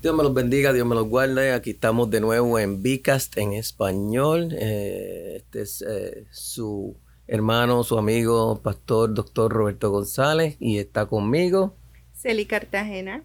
Dios me los bendiga, Dios me los guarde. Aquí estamos de nuevo en Vicast en español. Eh, este es eh, su hermano, su amigo, pastor, doctor Roberto González y está conmigo. Celi Cartagena.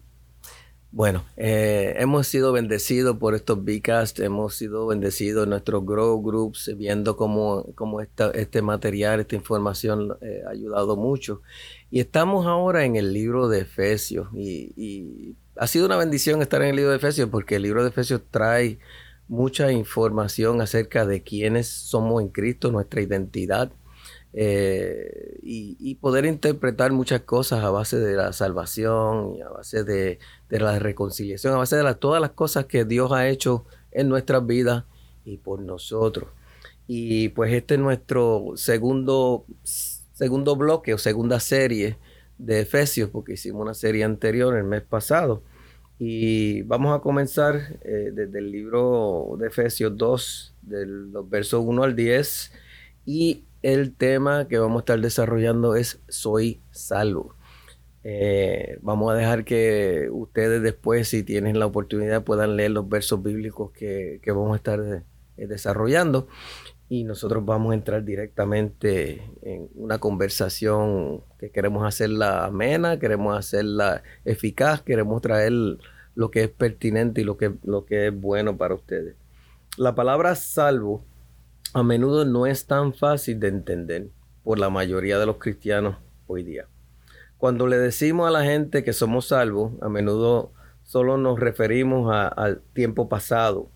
Bueno, eh, hemos sido bendecidos por estos Vicast, hemos sido bendecidos en nuestros Grow Groups, viendo cómo, cómo este material, esta información ha ayudado mucho. Y estamos ahora en el libro de Efesios y ha sido una bendición estar en el libro de Efesios porque el libro de Efesios trae mucha información acerca de quiénes somos en Cristo, nuestra identidad, eh, y, poder interpretar muchas cosas a base de la salvación, y a base de, la reconciliación, a base de todas las cosas que Dios ha hecho en nuestras vidas y por nosotros. Y pues este es nuestro segundo, segundo bloque o segunda serie de Efesios, porque hicimos una serie anterior el mes pasado. Y vamos a comenzar eh, desde el libro de Efesios 2, de los versos 1 al 10. Y el tema que vamos a estar desarrollando es Soy salvo. Eh, vamos a dejar que ustedes después, si tienen la oportunidad, puedan leer los versos bíblicos que, que vamos a estar eh, desarrollando y nosotros vamos a entrar directamente en una conversación que queremos hacerla amena, queremos hacerla eficaz, queremos traer lo que es pertinente y lo que, lo que es bueno para ustedes. La palabra salvo a menudo no es tan fácil de entender por la mayoría de los cristianos hoy día. Cuando le decimos a la gente que somos salvos, a menudo solo nos referimos al tiempo pasado,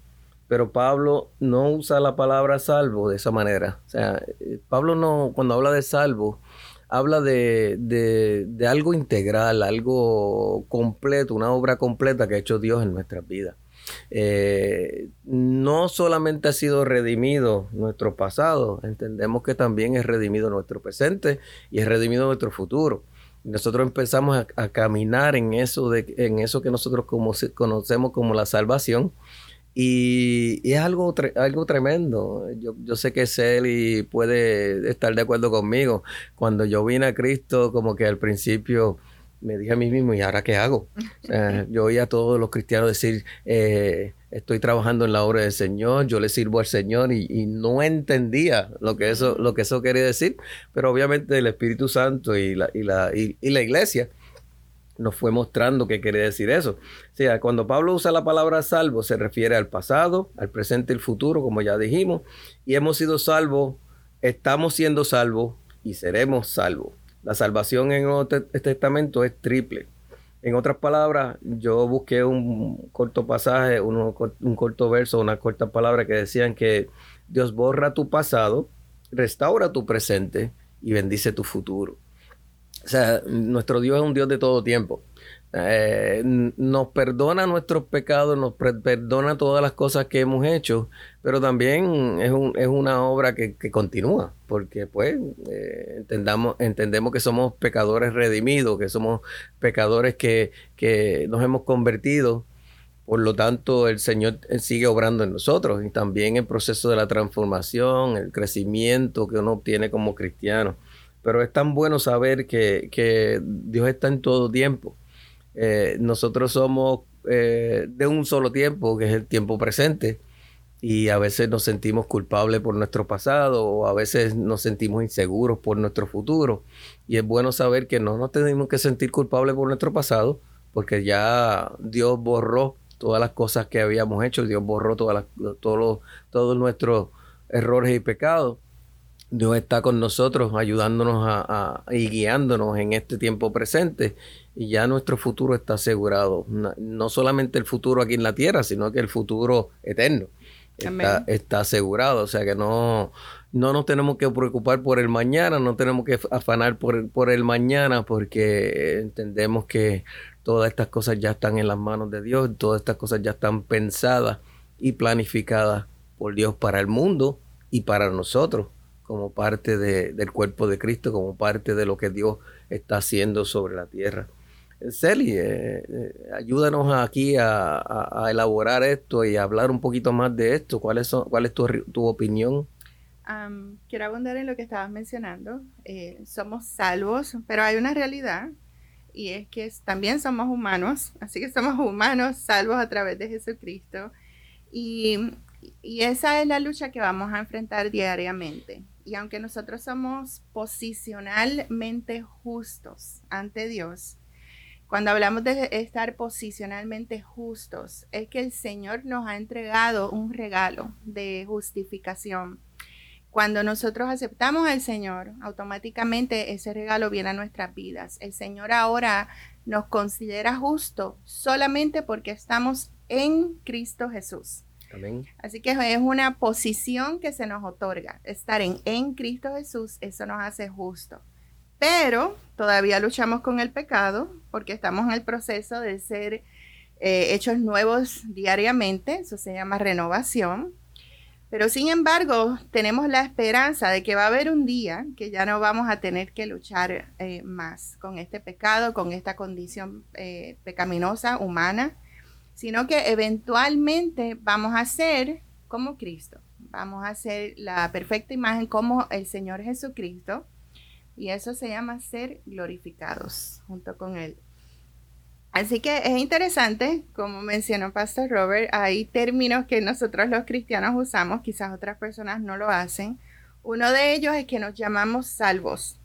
pero Pablo no usa la palabra salvo de esa manera. Eh, Pablo no, cuando habla de salvo, habla de, de, algo integral, algo completo, una obra completa que ha hecho Dios en nuestras vidas. Eh, no solamente ha sido redimido nuestro pasado, entendemos que también es redimido nuestro presente y es redimido nuestro futuro. Nosotros empezamos a, caminar en eso, de, en eso que nosotros conocemos como la salvación y, es algo, algo tremendo. Yo, yo sé que Celi puede estar de acuerdo conmigo. Cuando yo vine a Cristo, como que al principio me dije a mí mismo, ¿y ahora qué hago? yo oía a todos los cristianos decir, eh, estoy trabajando en la obra del Señor, yo le sirvo al Señor y, no entendía lo que eso, lo que eso quería decir, pero obviamente el Espíritu Santo y la, y la, y la iglesia nos fue mostrando qué quiere decir eso. O sea, cuando Pablo usa la palabra salvo, se refiere al pasado, al presente y al futuro, como ya dijimos, y hemos sido salvos, estamos siendo salvos y seremos salvos. La salvación en el Testamento es triple. En otras palabras, yo busqué un corto pasaje, un, corto verso, una corta palabra que decían que Dios borra tu pasado, restaura tu presente y bendice tu futuro. O sea, nuestro Dios es un Dios de todo tiempo. Eh, nos perdona nuestros pecados, nos perdona todas las cosas que hemos hecho, pero también es, una obra que, continúa, porque pues eh, entendamos, entendemos que somos pecadores redimidos, que somos pecadores que, que nos hemos convertido, por lo tanto el Señor sigue obrando en nosotros y también el proceso de la transformación, el crecimiento que uno obtiene como cristiano pero es tan bueno saber que, Dios está en todo tiempo. Eh, nosotros somos eh, de un solo tiempo, que es el tiempo presente, y a veces nos sentimos culpables por nuestro pasado o a veces nos sentimos inseguros por nuestro futuro. Y es bueno saber que no nos tenemos que sentir culpables por nuestro pasado, porque ya Dios borró todas las cosas que habíamos hecho, Dios borró todas todos, todos nuestros errores y pecados. Dios está con nosotros, ayudándonos a, y guiándonos en este tiempo presente. Y ya nuestro futuro está asegurado. No, solamente el futuro aquí en la tierra, sino que el futuro eterno está, asegurado. O sea que no, no nos tenemos que preocupar por el mañana, no tenemos que afanar por el, por el mañana, porque entendemos que todas estas cosas ya están en las manos de Dios, todas estas cosas ya están pensadas y planificadas por Dios para el mundo y para nosotros como parte del cuerpo de Cristo, como parte de lo que Dios está haciendo sobre la tierra. Celi, eh, eh, ayúdanos aquí a, elaborar esto y a hablar un poquito más de esto. ¿Cuál es, cuál es tu, tu opinión? quiero abundar en lo que estabas mencionando. Eh, somos salvos, pero hay una realidad y es que también somos humanos, así que somos humanos salvos a través de Jesucristo. Y, y esa es la lucha que vamos a enfrentar diariamente. Y aunque nosotros somos posicionalmente justos ante Dios, cuando hablamos de estar posicionalmente justos, es que el Señor nos ha entregado un regalo de justificación. Cuando nosotros aceptamos al Señor, automáticamente ese regalo viene a nuestras vidas. El Señor ahora nos considera justo solamente porque estamos en Cristo Jesús. Amén. Así que es una posición que se nos otorga. Estar en, en Cristo Jesús, eso nos hace justo pero todavía luchamos con el pecado porque estamos en el proceso de ser eh, hechos nuevos diariamente, eso se llama renovación. Pero sin embargo, tenemos la esperanza de que va a haber un día que ya no vamos a tener que luchar eh, más con este pecado, con esta condición eh, pecaminosa humana, sino que eventualmente vamos a ser como Cristo. Vamos a ser la perfecta imagen como el Señor Jesucristo y eso se llama ser glorificados junto con Él. Así que es interesante, como mencionó Pastor Robert, hay términos que nosotros los cristianos usamos, quizás otras personas no lo hacen. Uno de ellos es que nos llamamos salvos.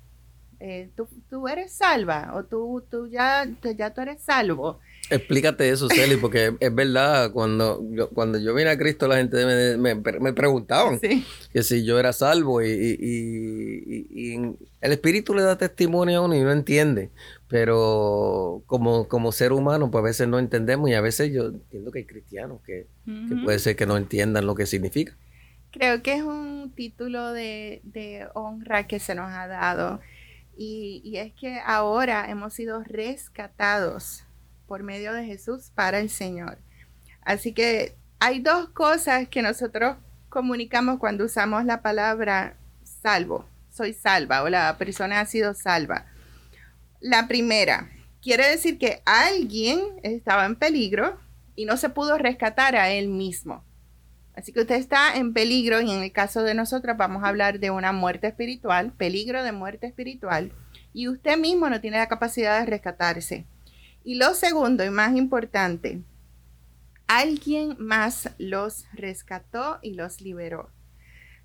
Eh, tú, eres salva o tú, tú ya, ya tú eres salvo. Explícate eso, Celi, porque es verdad, cuando yo, cuando yo vine a Cristo la gente me, me, preguntaban que si yo era salvo y, y, el Espíritu le da testimonio a uno y no entiende, pero como, como ser humano pues a veces no entendemos y a veces yo entiendo que hay cristianos que, puede ser que no entiendan lo que significa. Creo que es un título de, de honra que se nos ha dado y, y es que ahora hemos sido rescatados por medio de Jesús para el Señor. Así que hay dos cosas que nosotros comunicamos cuando usamos la palabra salvo. Soy salva o la persona ha sido salva. La primera, quiere decir que alguien estaba en peligro y no se pudo rescatar a él mismo. Así que usted está en peligro y en el caso de nosotros vamos a hablar de una muerte espiritual, peligro de muerte espiritual, y usted mismo no tiene la capacidad de rescatarse. Y lo segundo y más importante, alguien más los rescató y los liberó.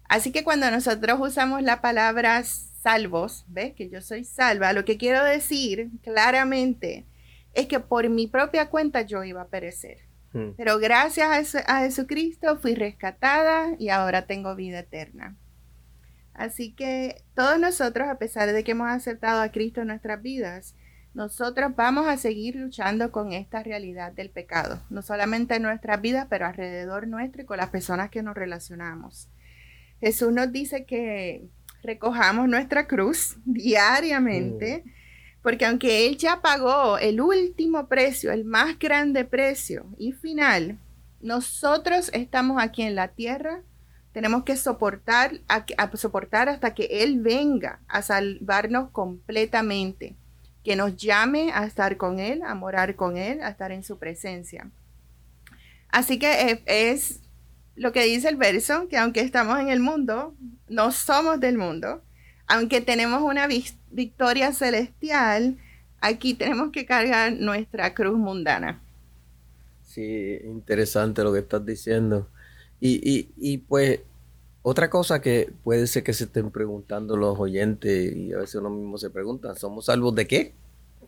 Así que cuando nosotros usamos la palabra salvos, ¿ves? Que yo soy salva, lo que quiero decir claramente es que por mi propia cuenta yo iba a perecer. Hmm. Pero gracias a, a Jesucristo fui rescatada y ahora tengo vida eterna. Así que todos nosotros, a pesar de que hemos aceptado a Cristo en nuestras vidas, nosotros vamos a seguir luchando con esta realidad del pecado, no solamente en nuestras vidas, pero alrededor nuestro y con las personas que nos relacionamos. Jesús nos dice que recojamos nuestra cruz diariamente, mm. porque aunque Él ya pagó el último precio, el más grande precio y final, nosotros estamos aquí en la tierra, tenemos que soportar, a soportar hasta que Él venga a salvarnos completamente que nos llame a estar con Él, a morar con Él, a estar en su presencia. Así que es lo que dice el verso, que aunque estamos en el mundo, no somos del mundo, aunque tenemos una victoria celestial, aquí tenemos que cargar nuestra cruz mundana. Sí, interesante lo que estás diciendo. Y, y, y pues otra cosa que puede ser que se estén preguntando los oyentes y a veces uno mismo se pregunta, ¿somos salvos de qué?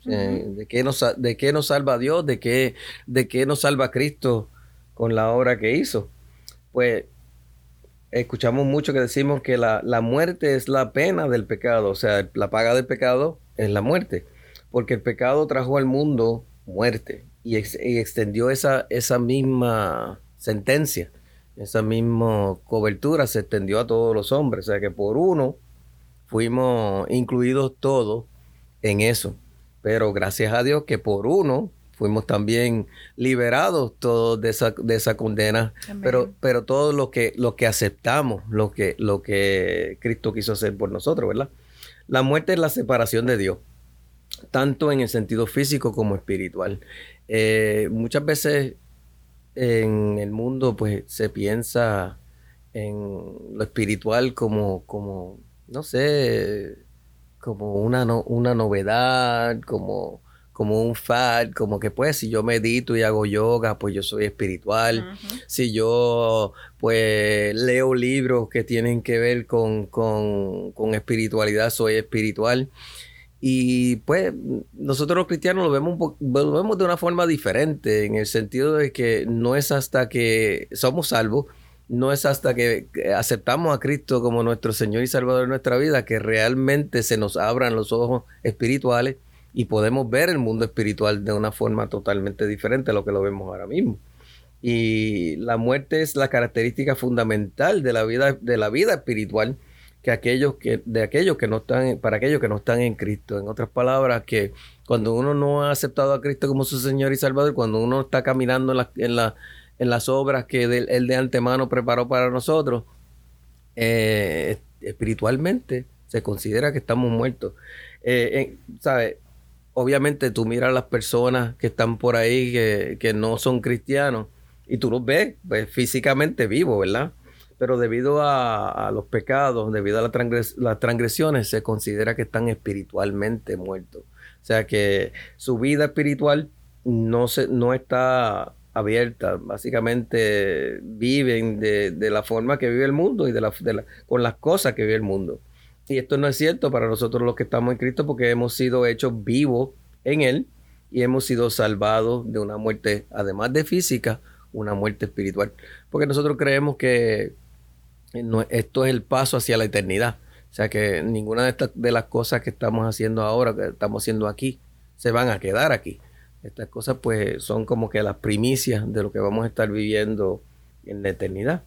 Eh, ¿de, qué nos, ¿De qué nos salva Dios? ¿De qué, ¿De qué nos salva Cristo con la obra que hizo? Pues escuchamos mucho que decimos que la, muerte es la pena del pecado, o sea, la paga del pecado es la muerte, porque el pecado trajo al mundo muerte y, y extendió esa, esa misma sentencia esa misma cobertura se extendió a todos los hombres. O sea que por uno fuimos incluidos todos en eso. Pero gracias a Dios que por uno fuimos también liberados todos de esa, de esa condena, pero, pero todo lo que, lo que aceptamos, lo que, lo que Cristo quiso hacer por nosotros, ¿verdad? La muerte es la separación de Dios, tanto en el sentido físico como espiritual. Eh, muchas veces en el mundo pues se piensa en lo espiritual como, como no sé, como una, una novedad, como como un fad, como que pues si yo medito y hago yoga, pues yo soy espiritual. Si yo pues leo libros que tienen que ver con, espiritualidad, soy espiritual. Y pues nosotros los cristianos lo vemos, lo vemos de una forma diferente, en el sentido de que no es hasta que somos salvos, no es hasta que aceptamos a Cristo como nuestro Señor y Salvador de nuestra vida que realmente se nos abran los ojos espirituales y podemos ver el mundo espiritual de una forma totalmente diferente a lo que lo vemos ahora mismo. Y la muerte es la característica fundamental de la vida, de la vida espiritual que aquellos que, de aquellos que no están, para aquellos que no están en Cristo. En otras palabras, que cuando uno no ha aceptado a Cristo como su Señor y Salvador, cuando uno está caminando en, la, las obras que Él de antemano preparó para nosotros, eh, espiritualmente se considera que estamos muertos. Eh, obviamente tú miras a las personas que están por ahí que, no son cristianos y tú los ves pues, físicamente vivos, ¿verdad? Pero debido a, los pecados, debido a las transgresiones, se considera que están espiritualmente muertos. O sea que su vida espiritual no, se, no está abierta. Básicamente viven de, la forma que vive el mundo y de la, con las cosas que vive el mundo. Y esto no es cierto para nosotros los que estamos en Cristo porque hemos sido hechos vivos en Él y hemos sido salvados de una muerte, además de física, una muerte espiritual. Porque nosotros creemos que esto es el paso hacia la eternidad. O sea que ninguna de, estas, de las cosas que estamos haciendo ahora, que estamos haciendo aquí, se van a quedar aquí. Estas cosas pues son como que las primicias de lo que vamos a estar viviendo en la eternidad.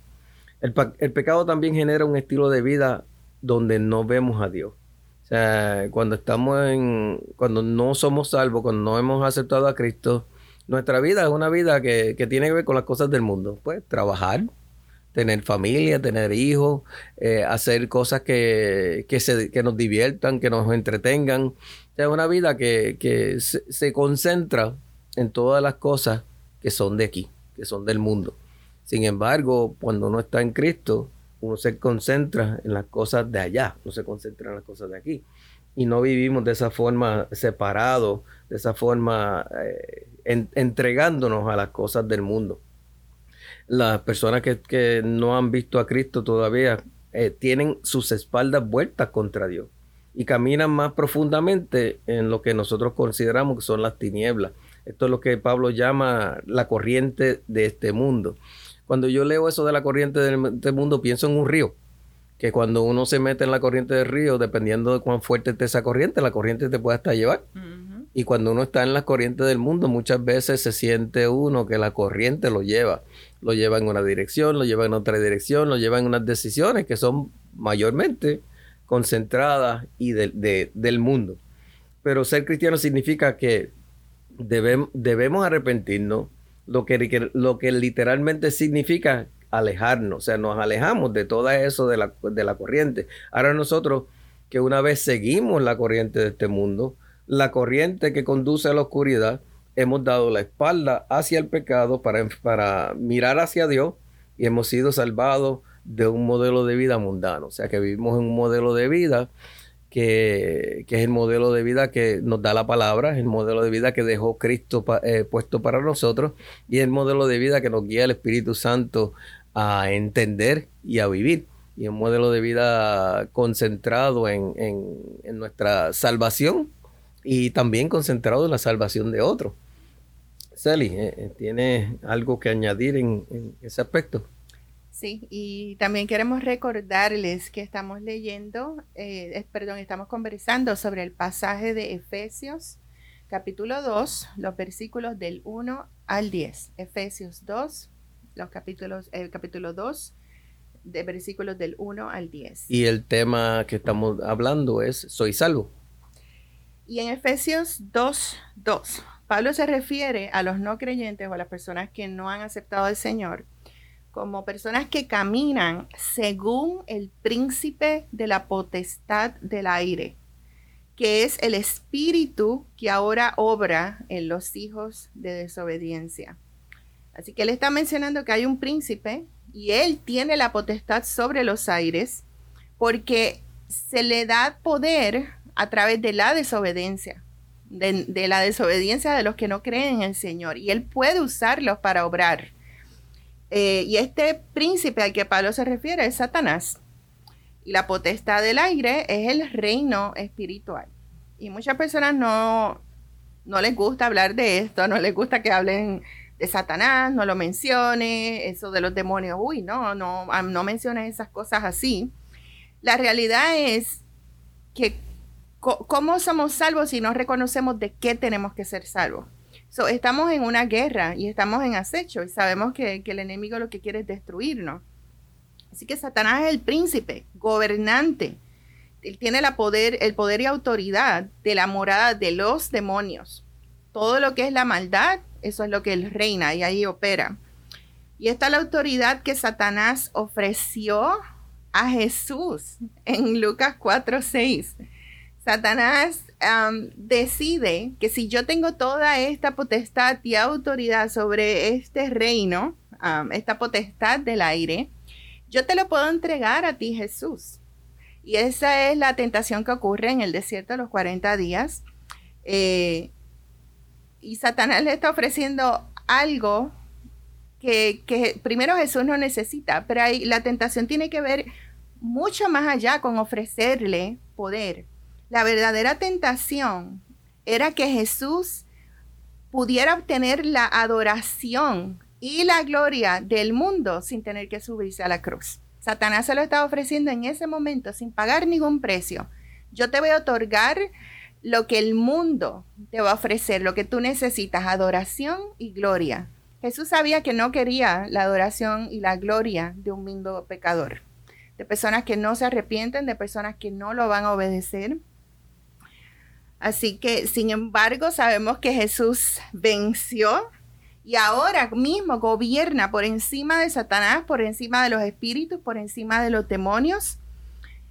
El, pecado también genera un estilo de vida donde no vemos a Dios. O sea, cuando estamos en, cuando no somos salvos, cuando no hemos aceptado a Cristo, nuestra vida es una vida que, tiene que ver con las cosas del mundo. Pues trabajar, tener familia, tener hijos, eh, hacer cosas que, se, que nos diviertan, que nos entretengan. O sea, es una vida que, que se, concentra en todas las cosas que son de aquí, que son del mundo. Sin embargo, cuando uno está en Cristo, uno se concentra en las cosas de allá, no se concentra en las cosas de aquí. Y no vivimos de esa forma separado, de esa forma eh, entregándonos a las cosas del mundo. Las personas que, no han visto a Cristo todavía eh, tienen sus espaldas vueltas contra Dios y caminan más profundamente en lo que nosotros consideramos que son las tinieblas. Esto es lo que Pablo llama la corriente de este mundo. Cuando yo leo eso de la corriente del, mundo, pienso en un río. Que cuando uno se mete en la corriente del río, dependiendo de cuán fuerte esté esa corriente, la corriente te puede hasta llevar. Y cuando uno está en la corriente del mundo, muchas veces se siente uno que la corriente lo lleva. Lo lleva en una dirección, lo lleva en otra dirección, lo lleva en unas decisiones que son mayormente concentradas y del mundo. Pero ser cristiano significa que debemos arrepentirnos, lo que, lo que literalmente significa alejarnos, o sea, nos alejamos de todo eso de la, de la corriente. Ahora nosotros que una vez seguimos la corriente de este mundo, la corriente que conduce a la oscuridad, hemos dado la espalda hacia el pecado para, mirar hacia Dios y hemos sido salvados de un modelo de vida mundano. O sea que vivimos en un modelo de vida que, es el modelo de vida que nos da la palabra, el modelo de vida que dejó Cristo eh, puesto para nosotros y el modelo de vida que nos guía el Espíritu Santo a entender y a vivir. Y un modelo de vida concentrado en, nuestra salvación y también concentrado en la salvación de otros. Sally, eh, eh, ¿tiene algo que añadir en ese aspecto? Sí, y también queremos recordarles que estamos leyendo, eh, perdón, estamos conversando sobre el pasaje de Efesios capítulo 2, los versículos del 1 al 10. Efesios 2, los capítulos, el capítulo 2, de versículos del 1 al 10. Y el tema que estamos hablando es, soy salvo. Y en Efesios 2, 2, Pablo se refiere a los no creyentes o a las personas que no han aceptado al Señor como personas que caminan según el príncipe de la potestad del aire, que es el espíritu que ahora obra en los hijos de desobediencia. Así que él está mencionando que hay un príncipe y él tiene la potestad sobre los aires porque se le da poder a través de la desobediencia, de, la desobediencia de los que no creen en el Señor y él puede usarlos para obrar. Eh, y este príncipe al que Pablo se refiere es Satanás. Y la potestad del aire es el reino espiritual. Y muchas personas no, no les gusta hablar de esto, no les gusta que hablen de Satanás, no lo mencione, eso de los demonios, uy, no, no, no esas cosas así. La realidad es que ¿cómo somos salvos si no reconocemos de qué tenemos que ser salvos? estamos en una guerra y estamos en acecho y sabemos que, el enemigo lo que quiere es destruirnos. Así que Satanás es el príncipe, gobernante. Él tiene la poder, el poder y autoridad de la morada de los demonios. Todo lo que es la maldad, eso es lo que él reina y ahí opera. Y esta es la autoridad que Satanás ofreció a Jesús en Lucas 4:6. Satanás decide que si yo tengo toda esta potestad y autoridad sobre este reino, esta potestad del aire, yo te lo puedo entregar a ti, Jesús. Y esa es la tentación que ocurre en el desierto de los 40 días. Eh, y Satanás le está ofreciendo algo que, que, primero Jesús no necesita, pero ahí la tentación tiene que ver mucho más allá con ofrecerle poder la verdadera tentación era que Jesús pudiera obtener la adoración y la gloria del mundo sin tener que subirse a la cruz. Satanás se lo estaba ofreciendo en ese momento sin pagar ningún precio. Yo te voy a otorgar lo que el mundo te va a ofrecer, lo que tú necesitas, adoración y gloria. Jesús sabía que no quería la adoración y la gloria de un mundo pecador, de personas que no se arrepienten, de personas que no lo van a obedecer. Así que, sin embargo, sabemos que Jesús venció y ahora mismo gobierna por encima de Satanás, por encima de los espíritus, por encima de los demonios.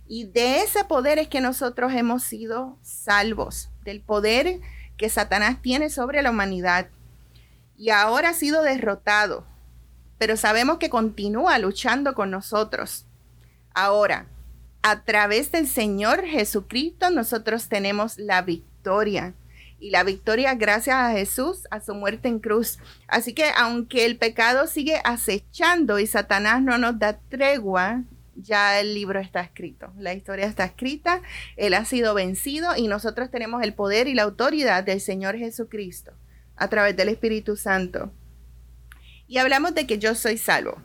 Y de ese poder es que nosotros hemos sido salvos, del poder que Satanás tiene sobre la humanidad. Y ahora ha sido derrotado, pero sabemos que continúa luchando con nosotros. Ahora, a través del Señor Jesucristo nosotros tenemos la victoria. Y la victoria gracias a Jesús, a su muerte en cruz. Así que aunque el pecado sigue acechando y Satanás no nos da tregua, ya el libro está escrito, la historia está escrita, Él ha sido vencido y nosotros tenemos el poder y la autoridad del Señor Jesucristo a través del Espíritu Santo. Y hablamos de que yo soy salvo.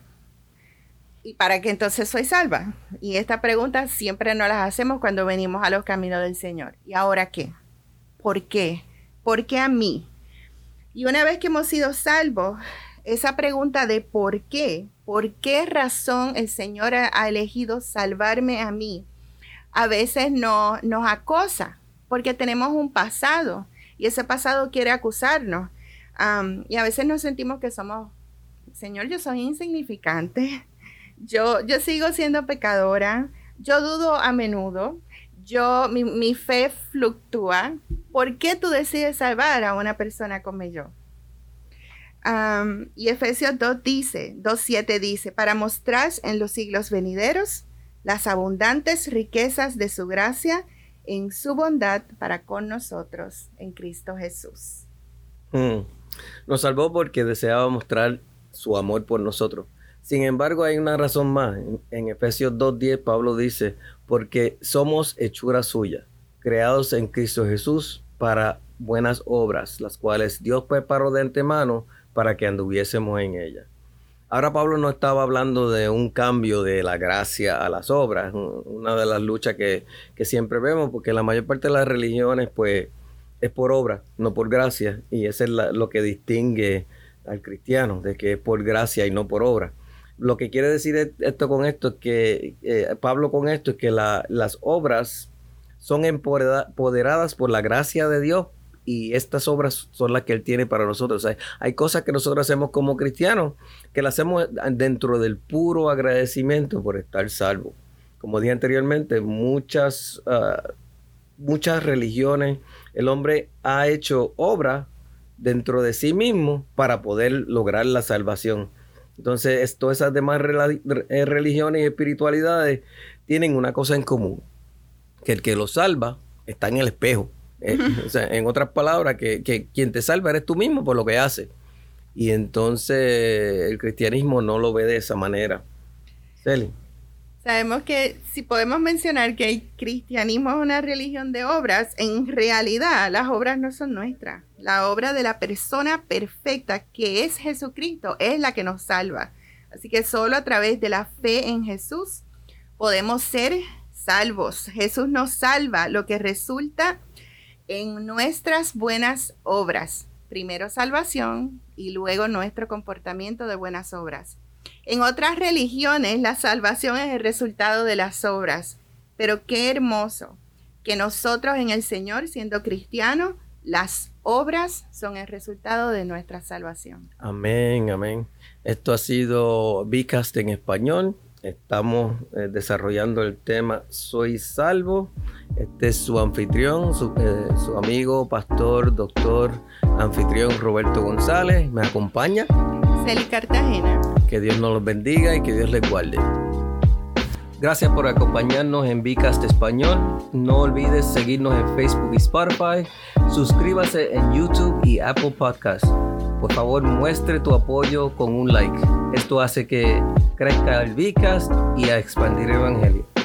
¿Y para qué entonces soy salva? Y esta pregunta siempre nos las hacemos cuando venimos a los caminos del Señor. ¿Y ahora qué? ¿Por qué? ¿Por qué a mí? Y una vez que hemos sido salvos, esa pregunta de por qué, por qué razón el Señor ha elegido salvarme a mí, a veces no, nos acosa porque tenemos un pasado y ese pasado quiere acusarnos. y a veces nos sentimos que somos, Señor, yo soy insignificante yo, yo sigo siendo pecadora, yo dudo a menudo, yo, mi, fe fluctúa. ¿Por qué tú decides salvar a una persona como yo? y Efesios 2 dice, 2.7 dice, para mostrar en los siglos venideros las abundantes riquezas de su gracia en su bondad para con nosotros en Cristo Jesús. Mm. Nos salvó porque deseaba mostrar su amor por nosotros. Sin embargo, hay una razón más. En, Efesios 2.10 Pablo dice, porque somos hechura suya, creados en Cristo Jesús para buenas obras, las cuales Dios preparó de antemano para que anduviésemos en ellas. Ahora Pablo no estaba hablando de un cambio de la gracia a las obras, una de las luchas que, siempre vemos, porque la mayor parte de las religiones pues es por obra, no por gracia, y eso es lo que distingue al cristiano, de que es por gracia y no por obra. Lo que quiere decir esto con esto es que, eh, Pablo con esto es que las obras son empoderadas por la gracia de Dios y estas obras son las que Él tiene para nosotros. hay cosas que nosotros hacemos como cristianos que las hacemos dentro del puro agradecimiento por estar salvo. Como dije anteriormente, muchas, ah, muchas religiones, el hombre ha hecho obra dentro de sí mismo para poder lograr la salvación. Entonces, todas esas demás eh, religiones y espiritualidades tienen una cosa en común, que el que lo salva está en el espejo. Eh, o sea, en otras palabras, que, que, quien te salva eres tú mismo por lo que hace. Y entonces el cristianismo no lo ve de esa manera. Sabemos que si podemos mencionar que el cristianismo es una religión de obras, en realidad las obras no son nuestras. La obra de la persona perfecta que es Jesucristo es la que nos salva. Así que solo a través de la fe en Jesús podemos ser salvos. Jesús nos salva, lo que resulta en nuestras buenas obras. Primero salvación y luego nuestro comportamiento de buenas obras. En otras religiones la salvación es el resultado de las obras, pero qué hermoso que nosotros en el Señor, siendo cristianos, las obras son el resultado de nuestra salvación. Amén, amén. Esto ha sido Vicast en español. Estamos eh, desarrollando el tema Soy Salvo. Este es su anfitrión, su, eh, su amigo, pastor, doctor, anfitrión Roberto González. Me acompaña. Celi Cartagena. Que Dios nos los bendiga y que Dios les guarde. Gracias por acompañarnos en Vicast Español. No olvides seguirnos en Facebook y Spotify. Suscríbase en YouTube y Apple Podcasts. Por favor, muestre tu apoyo con un like. Esto hace que crezca el Vicast y a expandir el Evangelio.